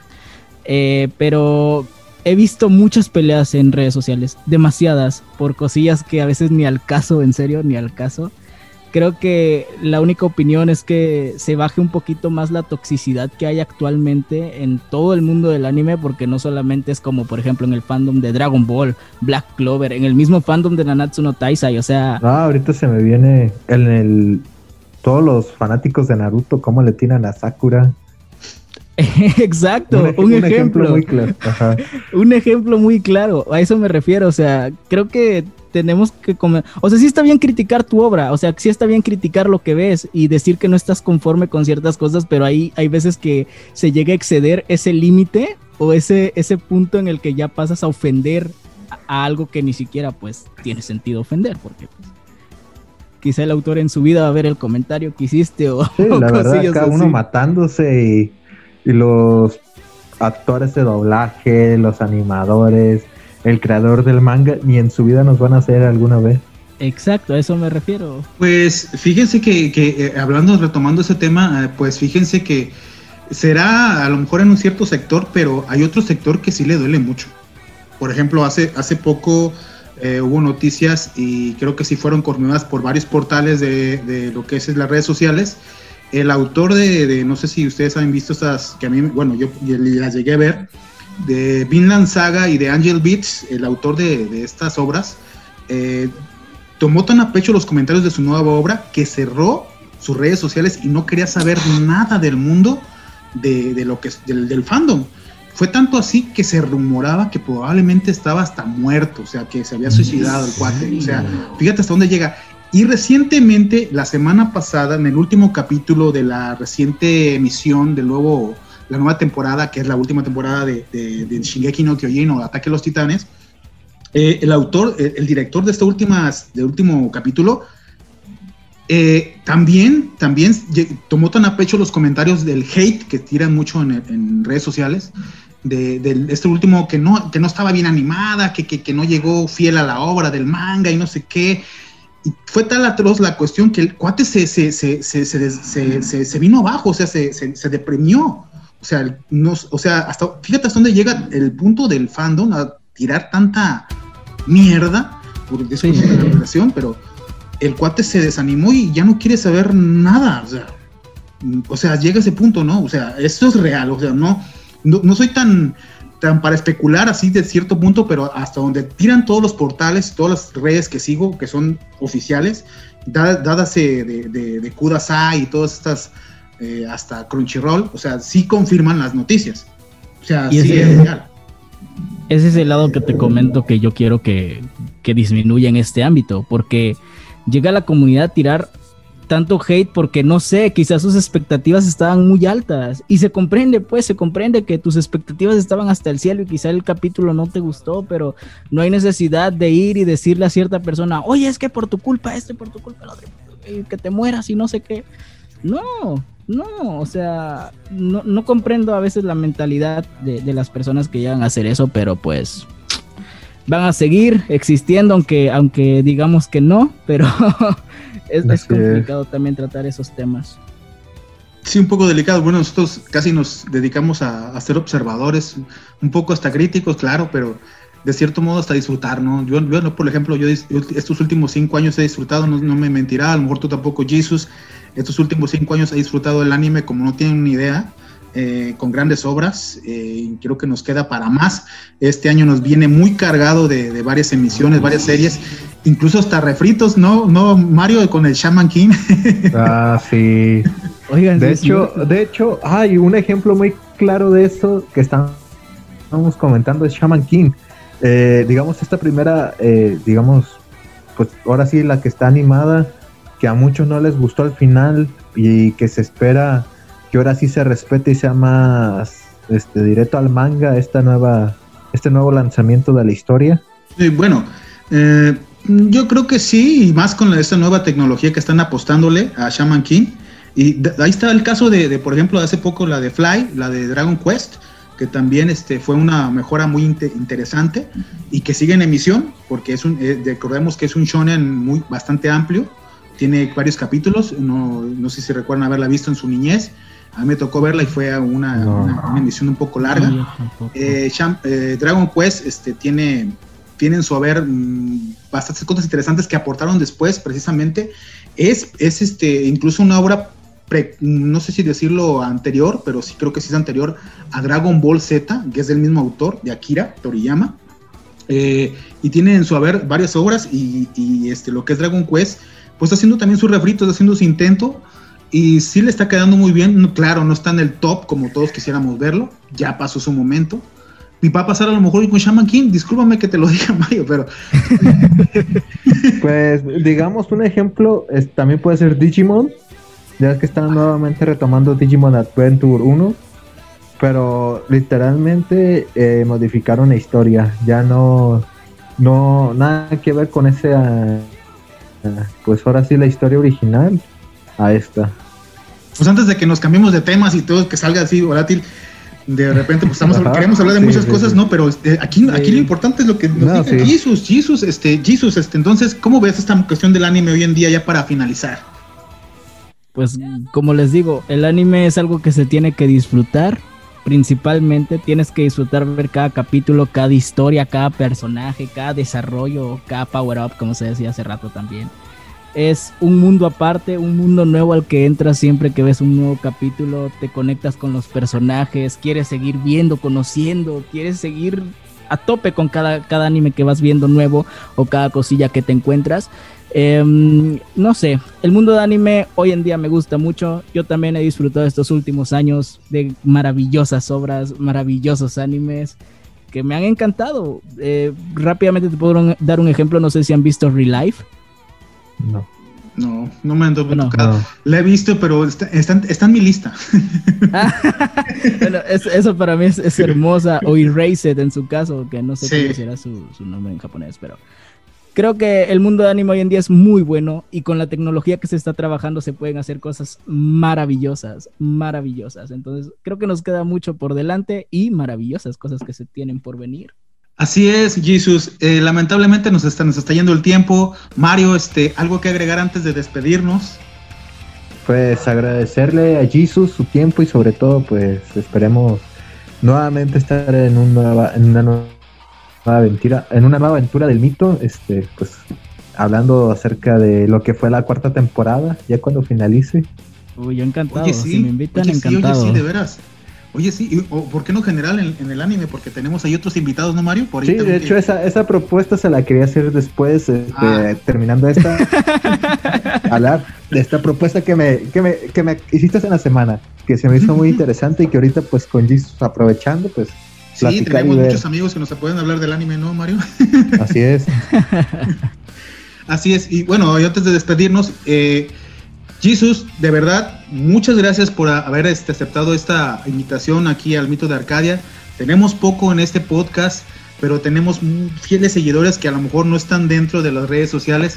Eh, pero he visto muchas peleas en redes sociales, demasiadas, por cosillas que a veces ni al caso, en serio, ni al caso. Creo que la única opinión es que se baje un poquito más la toxicidad que hay actualmente en todo el mundo del anime, porque no solamente es como, por ejemplo, en el fandom de Dragon Ball, Black Clover, en el mismo fandom de Nanatsu no Taisai, o sea... Ah, ahorita se me viene en el... Todos los fanáticos de Naruto, cómo le tiran a Sakura. Exacto, un, ejemplo. muy claro. un ejemplo muy claro, a eso me refiero, o sea, creo que tenemos que comer, o sea, sí está bien criticar tu obra, o sea, sí está bien criticar lo que ves y decir que no estás conforme con ciertas cosas, pero ahí hay veces que se llega a exceder ese límite o ese, ese punto en el que ya pasas a ofender a, algo que ni siquiera pues tiene sentido ofender, porque pues, quizá el autor en su vida va a ver el comentario que hiciste o, sí, la verdad, cada uno matándose y y los actores de doblaje, los animadores, el creador del manga, ni en su vida nos van a hacer alguna vez. Exacto, a eso me refiero. Pues fíjense que, que eh, hablando, retomando ese tema, eh, pues fíjense que será a lo mejor en un cierto sector, pero hay otro sector que sí le duele mucho. Por ejemplo, hace, hace poco eh, hubo noticias y creo que sí fueron confirmadas por varios portales de, de lo que es las redes sociales, el autor de, no sé si ustedes han visto estas, que a mí, bueno, yo las llegué a ver, de Vinland Saga y de Angel Beats, el autor de, estas obras, eh, tomó tan a pecho los comentarios de su nueva obra que cerró sus redes sociales y no quería saber nada del mundo de, lo que del, del, fandom. Fue tanto así que se rumoraba que probablemente estaba hasta muerto, o sea, que se había suicidado el cuate. O sea, fíjate hasta dónde llega. Y recientemente, la semana pasada, en el último capítulo de la reciente emisión del nuevo, la nueva temporada, que es la última temporada de, de, Shingeki no Kyojin o Ataque a los Titanes, eh, el autor, el, director de este últimas, de último capítulo, eh, también, también tomó tan a pecho los comentarios del hate que tiran mucho en, redes sociales, de, este último que no, que no estaba bien animada, que, que, no llegó fiel a la obra del manga y no sé qué, fue tal atroz la cuestión que el cuate se, se, se, se vino abajo, o sea, se, deprimió. O sea, no, o sea, hasta, fíjate hasta dónde llega el punto del fandom a tirar tanta mierda por después de la relación, pero el cuate se desanimó y ya no quiere saber nada. O sea, o sea, llega ese punto, ¿no? O sea, esto es real, o sea, no, no soy tan para especular así de cierto punto, pero hasta donde tiran todos los portales, todas las redes que sigo, que son oficiales, dadas de, de, Kudasai y todas estas, eh, hasta Crunchyroll, o sea, sí confirman las noticias. O sea, sí ese, es real. Ese es el lado que te comento que yo quiero que, que disminuya en este ámbito, porque llega la comunidad a tirar tanto hate porque no sé, quizás sus expectativas estaban muy altas y se comprende, pues se comprende que tus expectativas estaban hasta el cielo y quizá el capítulo no te gustó, pero no hay necesidad de ir y decirle a cierta persona, oye, es que por tu culpa este, por tu culpa el otro, que te mueras y no sé qué. No, no, o sea, no, no comprendo a veces la mentalidad de, de las personas que llegan a hacer eso, pero pues van a seguir existiendo, aunque, aunque digamos que no, pero es, complicado también tratar esos temas. Sí, un poco delicado. Bueno, nosotros casi nos dedicamos a, ser observadores, un poco hasta críticos, claro, pero de cierto modo hasta disfrutar, ¿no? Yo, yo por ejemplo, yo, estos últimos cinco años he disfrutado, no, me mentirá, a lo mejor tú tampoco, Jesus, estos últimos cinco años he disfrutado el anime como no tienen ni idea. Eh, con grandes obras. Eh, creo que nos queda para más. Este año nos viene muy cargado de, varias emisiones, varias series, incluso hasta refritos, ¿no? No, Mario con el Shaman King. ah, sí. Oigan, de hecho, de hecho, hay un ejemplo muy claro de eso que estamos comentando es Shaman King. Eh, digamos, esta primera, digamos, pues ahora sí la que está animada, que a muchos no les gustó al final y que se espera que ahora sí se respete y sea más este, directo al manga esta nueva este nuevo lanzamiento de la historia? Sí, bueno, eh, yo creo que sí, y más con esta nueva tecnología que están apostándole a Shaman King. Y ahí está el caso de, por ejemplo, hace poco la de Fly, la de Dragon Quest, que también este, fue una mejora muy interesante y que sigue en emisión, porque es un, eh, recordemos que es un shonen muy, bastante amplio, tiene varios capítulos, no, no sé si recuerdan haberla visto en su niñez, a mí me tocó verla y fue una, una, emisión un poco larga. Eh, eh, Dragon Quest este, tiene, tiene su haber mm, bastantes cosas interesantes que aportaron después, precisamente. Es, es este, incluso una obra no sé si decirlo anterior, pero sí creo que sí es anterior a Dragon Ball Z, que es del mismo autor, de Akira Toriyama. Eh, y tiene en su haber varias obras y, este, lo que es Dragon Quest, pues está haciendo también su refrito, está haciendo su intento y sí le está quedando muy bien. Claro, no está en el top como todos quisiéramos verlo, ya pasó su momento. Y va a pasar a lo mejor con Shaman King, discúlpame que te lo diga Mario, pero... pues digamos un ejemplo, también puede ser Digimon, ya es que están nuevamente retomando Digimon Adventure 1, pero literalmente eh, modificaron la historia. Ya no, no, nada que ver con ese, ah, pues ahora sí la historia original a esta. Pues antes de que nos cambiemos de temas y todo, que salga así volátil, de repente pues estamos queremos hablar de muchas cosas, ¿no? Pero este, aquí, aquí lo importante es lo que nos dice Jesus, Jesus, este, Jesus, este, entonces, ¿cómo ves esta cuestión del anime hoy en día ya para finalizar? pues como les digo, el anime es algo que se tiene que disfrutar. Principalmente tienes que disfrutar ver cada capítulo, cada historia, cada personaje, cada desarrollo, cada power up, como se decía hace rato también. Es un mundo aparte, un mundo nuevo al que entras siempre que ves un nuevo capítulo, te conectas con los personajes, quieres seguir viendo, conociendo, quieres seguir a tope con cada, cada anime que vas viendo nuevo o cada cosilla que te encuentras. Em, no sé, el mundo de anime hoy en día me gusta mucho. Yo también he disfrutado estos últimos años de maravillosas obras, maravillosos animes que me han encantado. Eh, rápidamente te puedo dar un ejemplo. No sé si han visto Relife. No. No, no me han tocado. La he visto, pero está, en mi lista. bueno, eso para mí es, hermosa. O Erased en su caso, que no sé cómo será su, su nombre en japonés, pero Creo que el mundo de anime hoy en día es muy bueno y con la tecnología que se está trabajando se pueden hacer cosas maravillosas, maravillosas. Entonces, creo que nos queda mucho por delante y maravillosas cosas que se tienen por venir. Así es, Jesus. Eh, lamentablemente nos está, nos está yendo el tiempo. Mario, este, ¿algo que agregar antes de despedirnos? Pues agradecerle a Jesus su tiempo y sobre todo, pues esperemos nuevamente estar en, un nueva, en una nueva aventura, en una nueva aventura del mito, este, pues hablando acerca de lo que fue la cuarta temporada, ya cuando finalice. Uy, yo encantado. Oye, sí, si me invitan, encantado. oye, sí, de veras. Oye, sí, o, ¿por qué no general en, el anime? Porque tenemos ahí otros invitados, ¿no, Mario? sí, de hecho, esa, esa propuesta se la quería hacer después, este, ah. terminando esta. hablar de esta propuesta que me, que, me, que me hiciste en la semana, que se me hizo muy interesante y que ahorita, pues, con Jesus aprovechando, pues, Sí, tenemos muchos amigos que nos pueden hablar del anime, ¿no, Mario? Así es. Así es. Y bueno, y antes de despedirnos, eh, Jesus, de verdad, muchas gracias por haber este, aceptado esta invitación aquí al Mito de Arcadia. Tenemos poco en este podcast, pero tenemos fieles seguidores que a lo mejor no están dentro de las redes sociales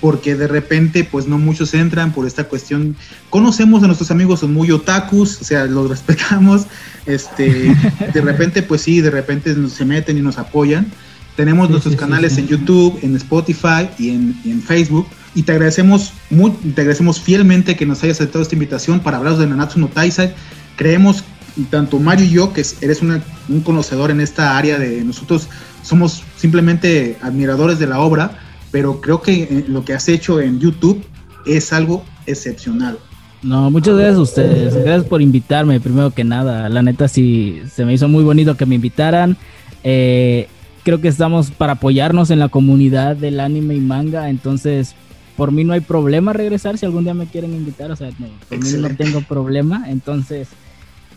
porque de repente pues no muchos entran por esta cuestión. Conocemos a nuestros amigos, son muy otakus, o sea, los respetamos, este, de repente pues sí, de repente se meten y nos apoyan. Tenemos nuestros canales en YouTube, en Spotify y en, Facebook. Y te agradecemos, muy, te agradecemos fielmente que nos hayas aceptado esta invitación para hablar de Nanatsu no Taisai. Creemos, tanto Mario y yo, que eres un conocedor en esta área de nosotros, somos simplemente admiradores de la obra pero creo que eh, lo que has hecho en YouTube es algo excepcional. No, muchas gracias a ustedes. Gracias por invitarme, primero que nada. La neta, sí, se me hizo muy bonito que me invitaran. Eh, creo que estamos para apoyarnos en la comunidad del anime y manga. Entonces, por mí no hay problema regresar si algún día me quieren invitar. O sea, por mí no tengo problema. Entonces,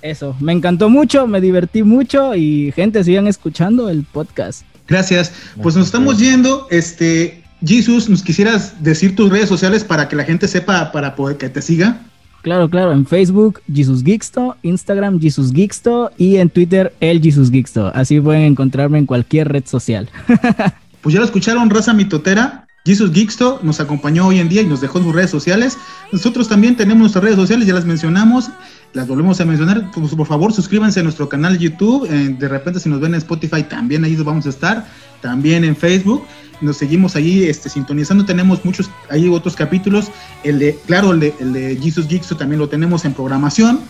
eso. Me encantó mucho, me divertí mucho y gente, sigan escuchando el podcast. Gracias. Pues nos estamos yendo. Este, Jesus, ¿nos quisieras decir tus redes sociales para que la gente sepa, para poder que te siga? Claro, claro, en Facebook Jesus Geeksto, Instagram Jesus Geeksto y en Twitter el Jesus Geeksto. Así pueden encontrarme en cualquier red social. pues ya lo escucharon, raza mitotera. Jesus Geeksto nos acompañó hoy en día y nos dejó sus redes sociales. Nosotros también tenemos nuestras redes sociales, ya las mencionamos, las volvemos a mencionar. Pues, por favor, suscríbanse a nuestro canal YouTube. Eh, de repente, si nos ven en Spotify, también ahí vamos a estar. También en Facebook nos seguimos ahí este, sintonizando. Tenemos muchos, hay otros capítulos. El de, claro, el de, el de Jesus Geeks también lo tenemos en programación.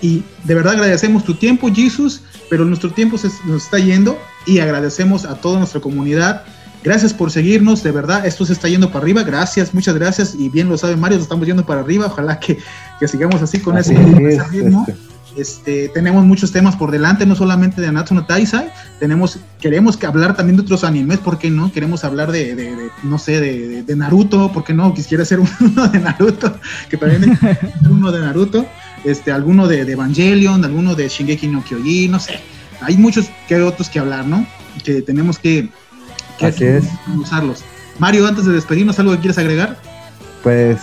Y de verdad agradecemos tu tiempo, Jesus, pero nuestro tiempo nos está yendo y agradecemos a toda nuestra comunidad. Gracias por seguirnos, de verdad, esto se está yendo para arriba. Gracias, muchas gracias. Y bien lo sabe Mario, estamos yendo para arriba. Ojalá que, que sigamos así con ese, ritmo. Este. Este, tenemos muchos temas por delante, no solamente de Anatsu no Taisai, tenemos, queremos hablar también de otros animes, ¿por qué no? Queremos hablar de, no sé, de, Naruto, ¿por qué no? Quisiera ser uno de Naruto, que también es uno de Naruto, este, alguno de, Evangelion, alguno de Shingeki no Kyojin, no sé, hay muchos que otros que hablar, ¿no? Que tenemos que, usarlos. Mario, antes de despedirnos, ¿algo que quieres agregar? Pues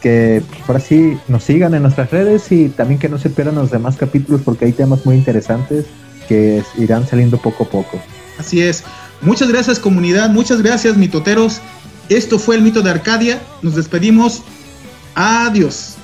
que por así nos sigan en nuestras redes y también que no se pierdan los demás capítulos porque hay temas muy interesantes que irán saliendo poco a poco. Así es. Muchas gracias comunidad, muchas gracias mitoteros. Esto fue el mito de Arcadia. Nos despedimos. Adiós.